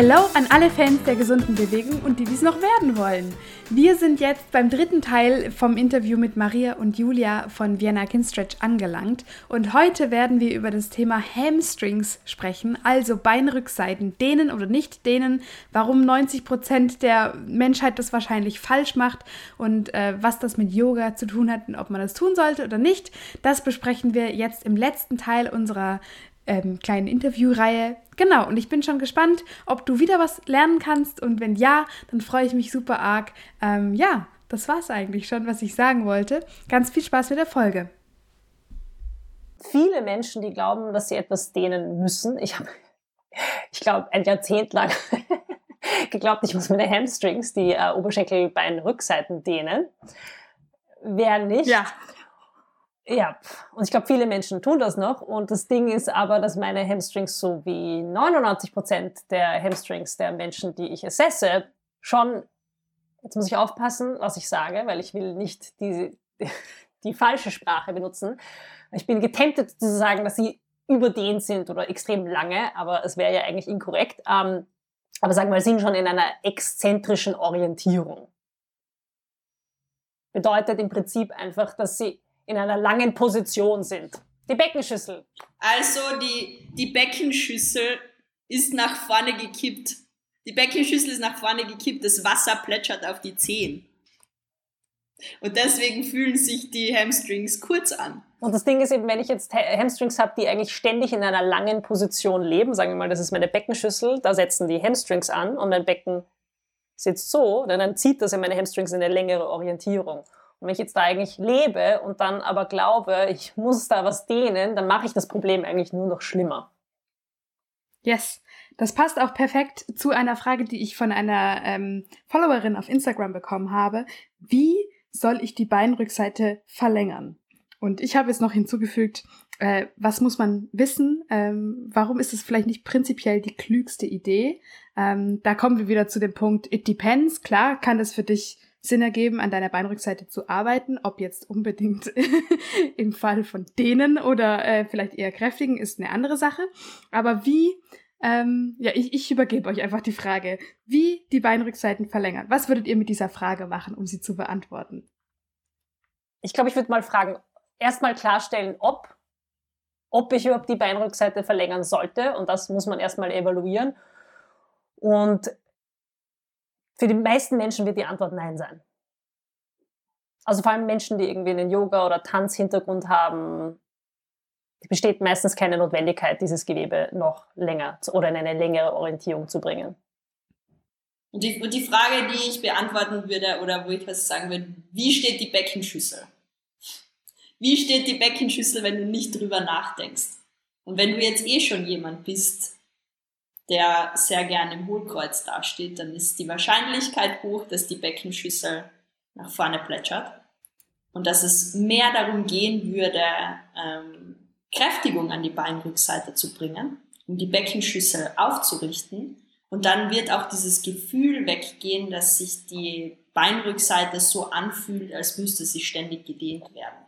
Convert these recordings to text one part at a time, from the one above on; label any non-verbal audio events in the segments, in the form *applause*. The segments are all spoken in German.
Hello an alle Fans der gesunden Bewegung und die dies noch werden wollen. Wir sind jetzt beim dritten Teil vom Interview mit Maria und Julia von Vienna Kinstretch angelangt und heute werden wir über das Thema Hamstrings sprechen, also Beinrückseiten, dehnen oder nicht dehnen, warum 90 Prozent der Menschheit das wahrscheinlich falsch macht und äh, was das mit Yoga zu tun hat und ob man das tun sollte oder nicht. Das besprechen wir jetzt im letzten Teil unserer ähm, kleinen Interviewreihe. Genau, und ich bin schon gespannt, ob du wieder was lernen kannst. Und wenn ja, dann freue ich mich super arg. Ähm, ja, das war es eigentlich schon, was ich sagen wollte. Ganz viel Spaß mit der Folge. Viele Menschen, die glauben, dass sie etwas dehnen müssen. Ich habe, *laughs* ich glaube, ein Jahrzehnt lang *laughs* geglaubt, ich muss meine Hamstrings, die äh, Oberschenkelbeinrückseiten dehnen. Wer nicht? Ja. Ja, und ich glaube, viele Menschen tun das noch. Und das Ding ist aber, dass meine Hamstrings so wie 99 Prozent der Hamstrings der Menschen, die ich assesse, schon, jetzt muss ich aufpassen, was ich sage, weil ich will nicht die, *laughs* die falsche Sprache benutzen. Ich bin getemptet zu sagen, dass sie überdehnt sind oder extrem lange, aber es wäre ja eigentlich inkorrekt. Ähm, aber sagen wir mal, sind schon in einer exzentrischen Orientierung. Bedeutet im Prinzip einfach, dass sie in einer langen Position sind. Die Beckenschüssel. Also die, die Beckenschüssel ist nach vorne gekippt. Die Beckenschüssel ist nach vorne gekippt, das Wasser plätschert auf die Zehen. Und deswegen fühlen sich die Hamstrings kurz an. Und das Ding ist eben, wenn ich jetzt Hamstrings habe, die eigentlich ständig in einer langen Position leben, sagen wir mal, das ist meine Beckenschüssel, da setzen die Hamstrings an und mein Becken sitzt so, dann zieht das in meine Hamstrings in eine längere Orientierung. Und wenn ich jetzt da eigentlich lebe und dann aber glaube, ich *laughs* muss da was dehnen, dann mache ich das Problem eigentlich nur noch schlimmer. Yes. Das passt auch perfekt zu einer Frage, die ich von einer ähm, Followerin auf Instagram bekommen habe. Wie soll ich die Beinrückseite verlängern? Und ich habe jetzt noch hinzugefügt, äh, was muss man wissen? Ähm, warum ist es vielleicht nicht prinzipiell die klügste Idee? Ähm, da kommen wir wieder zu dem Punkt, it depends. Klar kann das für dich Sinn ergeben, an deiner Beinrückseite zu arbeiten. Ob jetzt unbedingt *laughs* im Fall von denen oder äh, vielleicht eher kräftigen, ist eine andere Sache. Aber wie, ähm, ja, ich, ich übergebe euch einfach die Frage, wie die Beinrückseiten verlängern. Was würdet ihr mit dieser Frage machen, um sie zu beantworten? Ich glaube, ich würde mal fragen, erstmal klarstellen, ob, ob ich überhaupt die Beinrückseite verlängern sollte. Und das muss man erstmal evaluieren. Und für die meisten Menschen wird die Antwort Nein sein. Also vor allem Menschen, die irgendwie einen Yoga- oder Tanzhintergrund haben, besteht meistens keine Notwendigkeit, dieses Gewebe noch länger oder in eine längere Orientierung zu bringen. Und die, und die Frage, die ich beantworten würde oder wo ich was sagen würde, wie steht die Beckenschüssel? Wie steht die Beckenschüssel, wenn du nicht drüber nachdenkst? Und wenn du jetzt eh schon jemand bist, der sehr gern im Hohlkreuz dasteht, dann ist die Wahrscheinlichkeit hoch, dass die Beckenschüssel nach vorne plätschert und dass es mehr darum gehen würde, ähm, Kräftigung an die Beinrückseite zu bringen, um die Beckenschüssel aufzurichten. Und dann wird auch dieses Gefühl weggehen, dass sich die Beinrückseite so anfühlt, als müsste sie ständig gedehnt werden.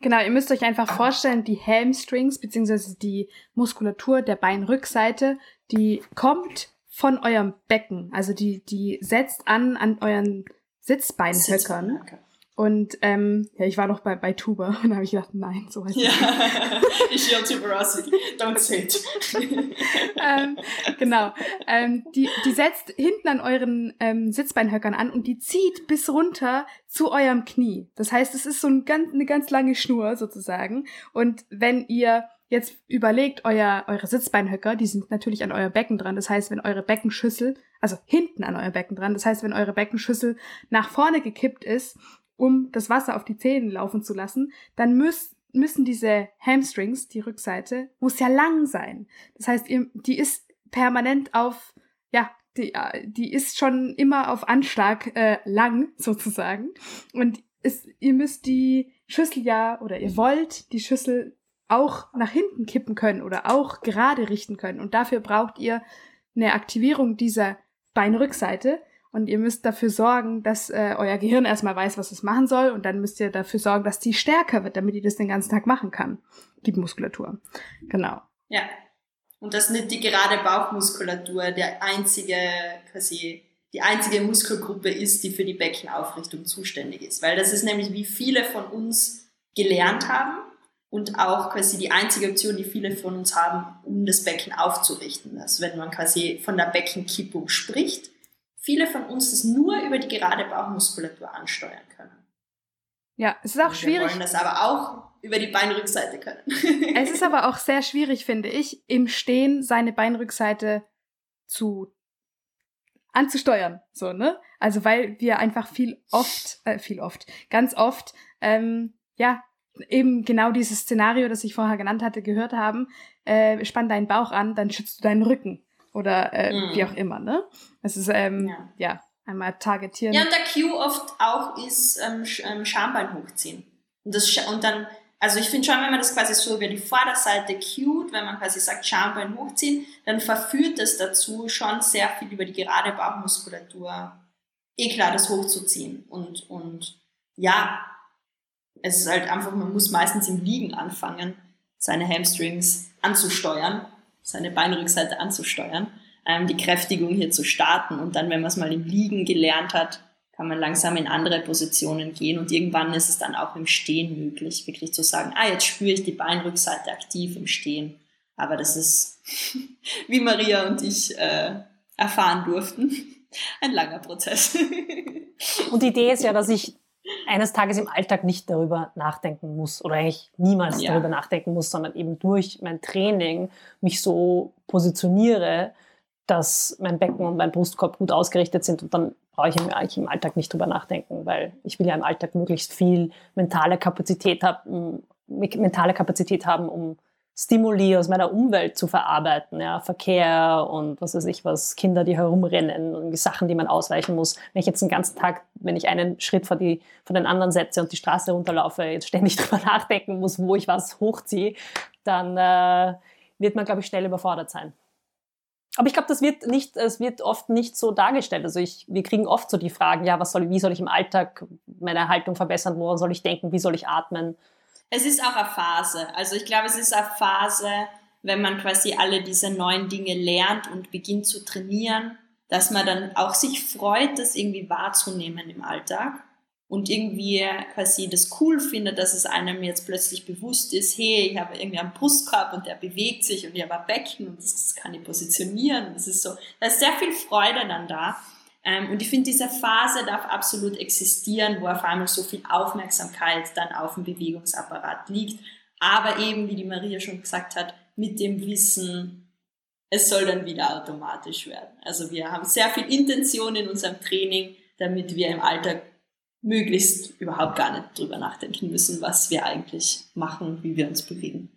Genau, ihr müsst euch einfach vorstellen, die Hamstrings beziehungsweise die Muskulatur der Beinrückseite, die kommt von eurem Becken. Also die, die setzt an an euren Sitzbeinhöckern. Sitzbeinhöcker. Und ähm, ja, ich war noch bei, bei Tuba und da habe ich gedacht, nein, so heißt ja. *laughs* ich hear tuberosity, don't say it. *laughs* ähm, genau. Ähm, die, die setzt hinten an euren ähm, Sitzbeinhöckern an und die zieht bis runter zu eurem Knie. Das heißt, es ist so ein ganz, eine ganz lange Schnur sozusagen. Und wenn ihr jetzt überlegt, euer, eure Sitzbeinhöcker, die sind natürlich an euer Becken dran. Das heißt, wenn eure Beckenschüssel, also hinten an euer Becken dran, das heißt, wenn eure Beckenschüssel nach vorne gekippt ist um das Wasser auf die Zähne laufen zu lassen, dann müsst, müssen diese Hamstrings, die Rückseite, muss ja lang sein. Das heißt, ihr, die ist permanent auf, ja, die, äh, die ist schon immer auf Anschlag äh, lang, *laughs* sozusagen. Und es, ihr müsst die Schüssel ja, oder ihr wollt die Schüssel auch nach hinten kippen können oder auch gerade richten können. Und dafür braucht ihr eine Aktivierung dieser Beinrückseite. Und ihr müsst dafür sorgen, dass äh, euer Gehirn erstmal weiß, was es machen soll. Und dann müsst ihr dafür sorgen, dass die stärker wird, damit die das den ganzen Tag machen kann. Die Muskulatur. Genau. Ja. Und dass nicht die gerade Bauchmuskulatur der einzige, quasi, die einzige Muskelgruppe ist, die für die Beckenaufrichtung zuständig ist. Weil das ist nämlich, wie viele von uns gelernt haben und auch quasi die einzige Option, die viele von uns haben, um das Becken aufzurichten. Also wenn man quasi von der Beckenkippung spricht, viele von uns das nur über die gerade Bauchmuskulatur ansteuern können. Ja, es ist auch und schwierig. Wir wollen das aber auch über die Beinrückseite können. *laughs* es ist aber auch sehr schwierig, finde ich, im Stehen seine Beinrückseite zu anzusteuern, so ne? Also weil wir einfach viel oft, äh, viel oft, ganz oft, ähm, ja, eben genau dieses Szenario, das ich vorher genannt hatte, gehört haben, äh, spann deinen Bauch an, dann schützt du deinen Rücken oder äh, mm. wie auch immer, ne? Es ist ähm, ja. ja. einmal targetieren. Ja und der Cue oft auch ist ähm, ähm Schambein hochziehen und das und dann also ich finde schon, wenn man das quasi so über die Vorderseite cued, wenn man quasi sagt Schambein hochziehen, dann verführt es dazu schon sehr viel über die gerade Bauchmuskulatur, eh klar, das hochzuziehen und und ja, es ist halt einfach, man muss meistens im Liegen anfangen, seine Hamstrings anzusteuern, seine Beinrückseite anzusteuern, ähm, die Kräftigung hier zu starten und dann, wenn man es mal im Liegen gelernt hat, kann man langsam in andere Positionen gehen und irgendwann ist es dann auch im Stehen möglich, wirklich zu sagen, ah, jetzt spüre ich die Beinrückseite aktiv im Stehen. Aber das ist, *laughs* wie Maria und ich äh, erfahren durften, *laughs* ein langer Prozess. *laughs* Und die Idee ist ja, dass ich eines Tages im Alltag nicht darüber nachdenken muss oder eigentlich niemals ja. darüber nachdenken muss, sondern eben durch mein Training mich so positioniere, dass mein Becken und mein Brustkorb gut ausgerichtet sind und dann brauche ich eigentlich im Alltag nicht drüber nachdenken, weil ich will ja im Alltag möglichst viel mentale Kapazität haben, mentale Kapazität haben, um Stimuli aus meiner Umwelt zu verarbeiten, ja, Verkehr und was weiß ich was, Kinder, die herumrennen und die Sachen, die man ausweichen muss. Wenn ich jetzt den ganzen Tag, wenn ich einen Schritt vor, die, vor den anderen setze und die Straße runterlaufe, jetzt ständig *laughs* drüber nachdenken muss, wo ich was hochziehe, dann äh, wird man, glaube ich, schnell überfordert sein. Aber ich glaube, das wird nicht, es wird oft nicht so dargestellt. Also ich, wir kriegen oft so die Fragen, ja, was soll, wie soll ich im Alltag meine Haltung verbessern, woran soll ich denken, wie soll ich atmen? Es ist auch eine Phase. Also ich glaube, es ist eine Phase, wenn man quasi alle diese neuen Dinge lernt und beginnt zu trainieren, dass man dann auch sich freut, das irgendwie wahrzunehmen im Alltag und irgendwie quasi das cool findet, dass es einem jetzt plötzlich bewusst ist, hey, ich habe irgendwie einen Brustkorb und der bewegt sich und ich habe ein Becken und das kann ich positionieren. Das ist so, da ist sehr viel Freude dann da. Ähm, und ich finde, diese Phase darf absolut existieren, wo auf einmal so viel Aufmerksamkeit dann auf dem Bewegungsapparat liegt. Aber eben, wie die Maria schon gesagt hat, mit dem Wissen, es soll dann wieder automatisch werden. Also wir haben sehr viel Intention in unserem Training, damit wir im Alltag möglichst überhaupt gar nicht drüber nachdenken müssen, was wir eigentlich machen, wie wir uns bewegen.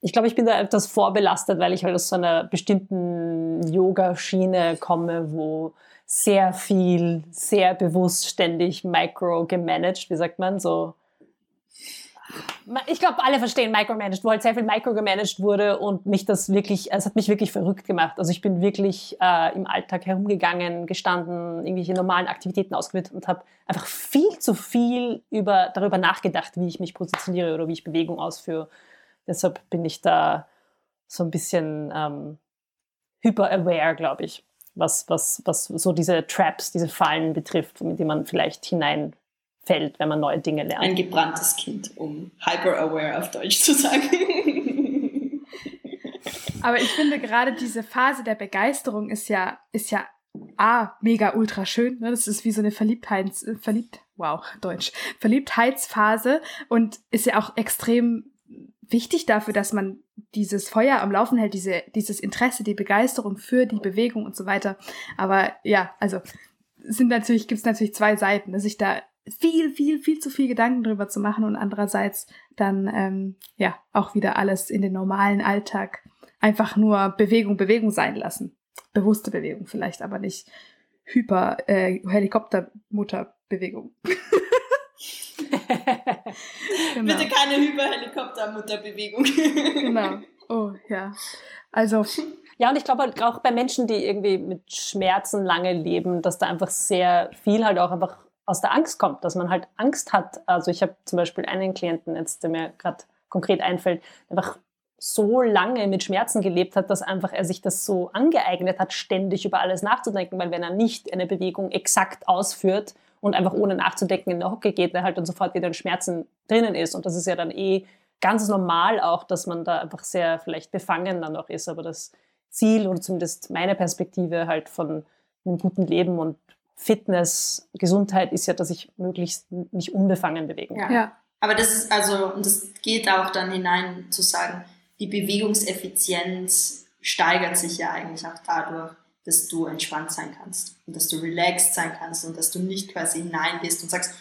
Ich glaube, ich bin da etwas vorbelastet, weil ich halt aus so einer bestimmten Yoga-Schiene komme, wo sehr viel, sehr bewusst ständig micro gemanagt, wie sagt man, so. Ich glaube, alle verstehen micromanaged, wo halt sehr viel microgemanagt wurde und mich das wirklich, es hat mich wirklich verrückt gemacht. Also ich bin wirklich äh, im Alltag herumgegangen, gestanden, irgendwelche normalen Aktivitäten ausgeführt und habe einfach viel zu viel über, darüber nachgedacht, wie ich mich positioniere oder wie ich Bewegung ausführe. Deshalb bin ich da so ein bisschen ähm, hyper-aware, glaube ich was, was, was so diese Traps, diese Fallen betrifft, mit denen man vielleicht hineinfällt, wenn man neue Dinge lernt. Ein gebranntes Kind, um hyper-aware auf Deutsch zu sagen. *laughs* Aber ich finde gerade diese Phase der Begeisterung ist ja, ist ja A, mega ultra schön. Ne? Das ist wie so eine Verliebtheits, verliebt, wow, Deutsch, Verliebtheitsphase und ist ja auch extrem wichtig dafür, dass man dieses Feuer am Laufen hält, diese, dieses Interesse, die Begeisterung für die Bewegung und so weiter. Aber ja, also sind natürlich, gibt es natürlich zwei Seiten, dass sich da viel, viel, viel zu viel Gedanken drüber zu machen und andererseits dann ähm, ja auch wieder alles in den normalen Alltag einfach nur Bewegung, Bewegung sein lassen. Bewusste Bewegung vielleicht, aber nicht Hyper äh, Helikoptermutterbewegung. *laughs* *laughs* genau. Bitte keine Hyperhelikoptermutterbewegung. genau. Oh, ja. Also. Ja, und ich glaube halt auch bei Menschen, die irgendwie mit Schmerzen lange leben, dass da einfach sehr viel halt auch einfach aus der Angst kommt, dass man halt Angst hat. Also ich habe zum Beispiel einen Klienten jetzt, der mir gerade konkret einfällt, einfach so lange mit Schmerzen gelebt hat, dass einfach er sich das so angeeignet hat, ständig über alles nachzudenken, weil wenn er nicht eine Bewegung exakt ausführt und einfach ohne nachzudenken in der Hocke geht, er halt dann sofort wieder in Schmerzen drinnen ist. Und das ist ja dann eh ganz normal auch, dass man da einfach sehr vielleicht befangen dann auch ist. Aber das Ziel oder zumindest meine Perspektive halt von einem guten Leben und Fitness, Gesundheit ist ja, dass ich möglichst mich unbefangen bewegen kann. Ja. Aber das ist also, und das geht auch dann hinein zu sagen, die Bewegungseffizienz steigert sich ja eigentlich auch dadurch, dass du entspannt sein kannst und dass du relaxed sein kannst und dass du nicht quasi hineingehst und sagst,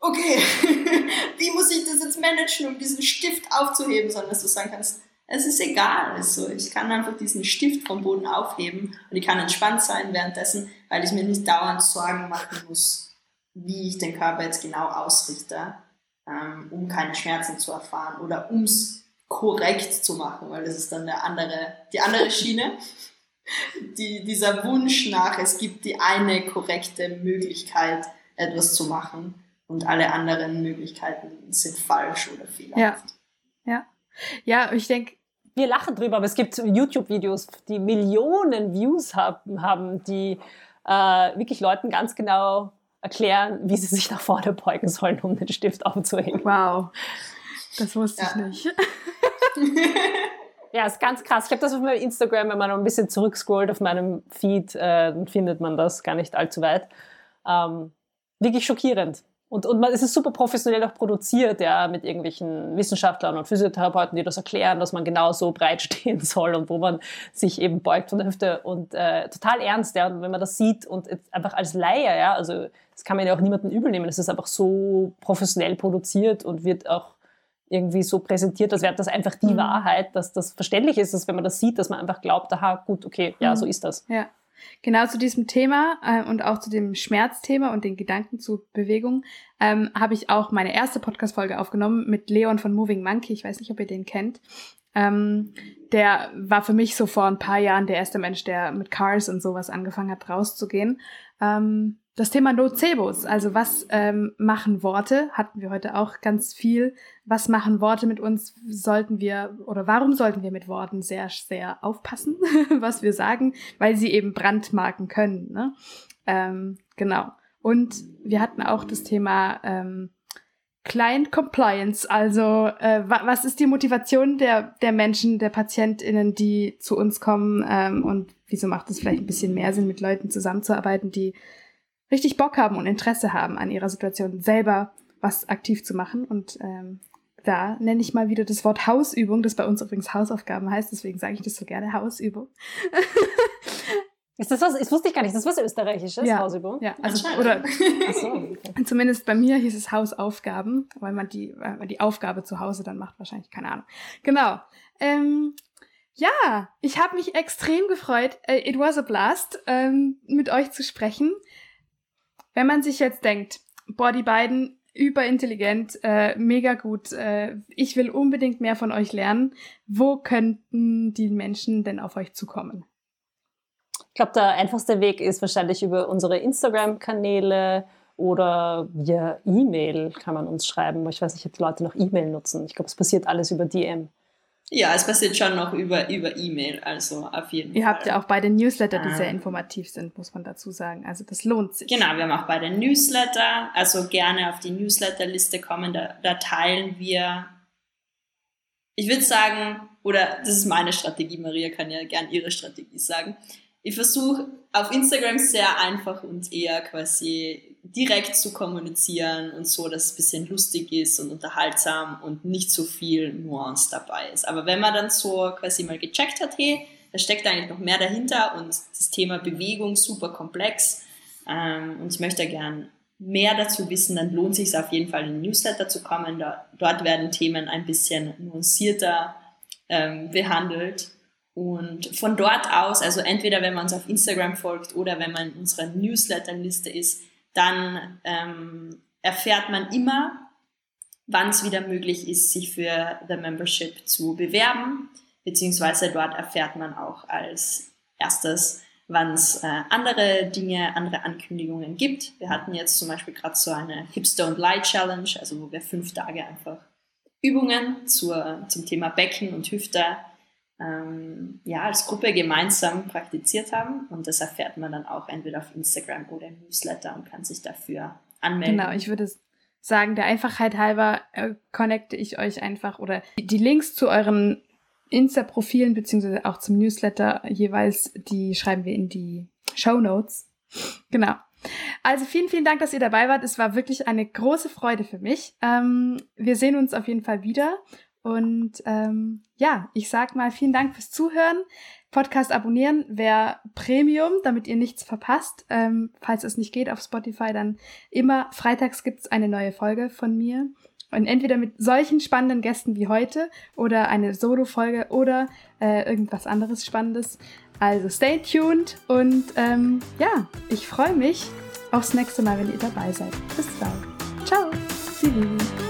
okay, *laughs* wie muss ich das jetzt managen, um diesen Stift aufzuheben, sondern dass du sagen kannst, es ist egal, also ich kann einfach diesen Stift vom Boden aufheben und ich kann entspannt sein währenddessen, weil ich mir nicht dauernd Sorgen machen muss, wie ich den Körper jetzt genau ausrichte, ähm, um keine Schmerzen zu erfahren oder ums korrekt zu machen, weil das ist dann der andere, die andere *laughs* Schiene. Die, dieser Wunsch nach, es gibt die eine korrekte Möglichkeit, etwas zu machen und alle anderen Möglichkeiten sind falsch oder fehlerhaft. Ja, ja. Ja, ich denke, wir lachen drüber, aber es gibt YouTube-Videos, die Millionen Views haben, haben die äh, wirklich Leuten ganz genau erklären, wie sie sich nach vorne beugen sollen, um den Stift aufzuheben. Wow, das wusste ja. ich nicht. *laughs* ja, ist ganz krass. Ich habe das auf meinem Instagram, wenn man noch ein bisschen zurückscrollt auf meinem Feed, äh, findet man das gar nicht allzu weit. Ähm, wirklich schockierend. Und, und man, es ist super professionell auch produziert, ja, mit irgendwelchen Wissenschaftlern und Physiotherapeuten, die das erklären, dass man genau so breit *laughs* stehen soll und wo man sich eben beugt von der Hüfte und äh, total ernst, ja. Wenn man das sieht und einfach als Laie, ja, also das kann man ja auch niemandem übel nehmen, es ist einfach so professionell produziert und wird auch irgendwie so präsentiert, als wäre das einfach die mhm. Wahrheit, dass das verständlich ist, dass wenn man das sieht, dass man einfach glaubt, aha, gut, okay, ja, mhm. so ist das. Ja. Genau zu diesem Thema äh, und auch zu dem Schmerzthema und den Gedanken zu Bewegung ähm, habe ich auch meine erste Podcast-Folge aufgenommen mit Leon von Moving Monkey. Ich weiß nicht, ob ihr den kennt. Ähm, der war für mich so vor ein paar Jahren der erste Mensch, der mit Cars und sowas angefangen hat, rauszugehen. Ähm, das Thema Nocebos, also was ähm, machen Worte, hatten wir heute auch ganz viel. Was machen Worte mit uns? Sollten wir oder warum sollten wir mit Worten sehr, sehr aufpassen, *laughs* was wir sagen, weil sie eben brandmarken können. Ne? Ähm, genau. Und wir hatten auch das Thema ähm, Client Compliance, also äh, was ist die Motivation der, der Menschen, der PatientInnen, die zu uns kommen ähm, und wieso macht es vielleicht ein bisschen mehr Sinn, mit Leuten zusammenzuarbeiten, die richtig Bock haben und Interesse haben an ihrer Situation, selber was aktiv zu machen. Und ähm, da nenne ich mal wieder das Wort Hausübung, das bei uns übrigens Hausaufgaben heißt, deswegen sage ich das so gerne, Hausübung. *laughs* Ist das was, ich wusste ich gar nicht, ist das was Österreichisches, ja. Hausübung? Ja, also, oder, so, okay. *laughs* zumindest bei mir hieß es Hausaufgaben, weil man die, weil man die Aufgabe zu Hause dann macht, wahrscheinlich, keine Ahnung. Genau. Ähm, ja, ich habe mich extrem gefreut. Äh, it was a blast, ähm, mit euch zu sprechen. Wenn man sich jetzt denkt, boah, die beiden überintelligent, äh, mega gut, äh, ich will unbedingt mehr von euch lernen, wo könnten die Menschen denn auf euch zukommen? Ich glaube, der einfachste Weg ist wahrscheinlich über unsere Instagram-Kanäle oder via E-Mail kann man uns schreiben. Ich weiß nicht, ob die Leute noch E-Mail nutzen. Ich glaube, es passiert alles über DM. Ja, es passiert schon noch über über E-Mail, also auf jeden Ihr Fall. Ihr habt ja auch beide Newsletter, die ah. sehr informativ sind, muss man dazu sagen. Also das lohnt sich. Genau, wir haben auch beide Newsletter, also gerne auf die Newsletterliste kommen, da, da teilen wir, ich würde sagen, oder das ist meine Strategie, Maria kann ja gern ihre Strategie sagen. Ich versuche auf Instagram sehr einfach und eher quasi direkt zu kommunizieren und so, dass es ein bisschen lustig ist und unterhaltsam und nicht so viel Nuance dabei ist. Aber wenn man dann so quasi mal gecheckt hat, hey, da steckt eigentlich noch mehr dahinter und das Thema Bewegung super komplex ähm, und ich möchte gern mehr dazu wissen, dann lohnt sich auf jeden Fall in den Newsletter zu kommen. Da, dort werden Themen ein bisschen nuancierter ähm, behandelt. Und von dort aus, also entweder wenn man uns auf Instagram folgt oder wenn man in unserer Newsletterliste ist, dann ähm, erfährt man immer, wann es wieder möglich ist, sich für The Membership zu bewerben, beziehungsweise dort erfährt man auch als erstes, wann es äh, andere Dinge, andere Ankündigungen gibt. Wir hatten jetzt zum Beispiel gerade so eine Hips Don't Lie Challenge, also wo wir fünf Tage einfach Übungen zur, zum Thema Becken und Hüfte ähm, ja, als Gruppe gemeinsam praktiziert haben. Und das erfährt man dann auch entweder auf Instagram oder im Newsletter und kann sich dafür anmelden. Genau, ich würde sagen, der Einfachheit halber äh, connecte ich euch einfach oder die Links zu euren Insta-Profilen beziehungsweise auch zum Newsletter jeweils, die schreiben wir in die Show Notes. Genau. Also vielen, vielen Dank, dass ihr dabei wart. Es war wirklich eine große Freude für mich. Ähm, wir sehen uns auf jeden Fall wieder. Und ähm, ja, ich sag mal vielen Dank fürs Zuhören. Podcast abonnieren wäre Premium, damit ihr nichts verpasst. Ähm, falls es nicht geht auf Spotify, dann immer freitags gibt's eine neue Folge von mir. Und entweder mit solchen spannenden Gästen wie heute oder eine Solo-Folge oder äh, irgendwas anderes Spannendes. Also stay tuned und ähm, ja, ich freue mich aufs nächste Mal, wenn ihr dabei seid. Bis bald. Ciao. Silvi.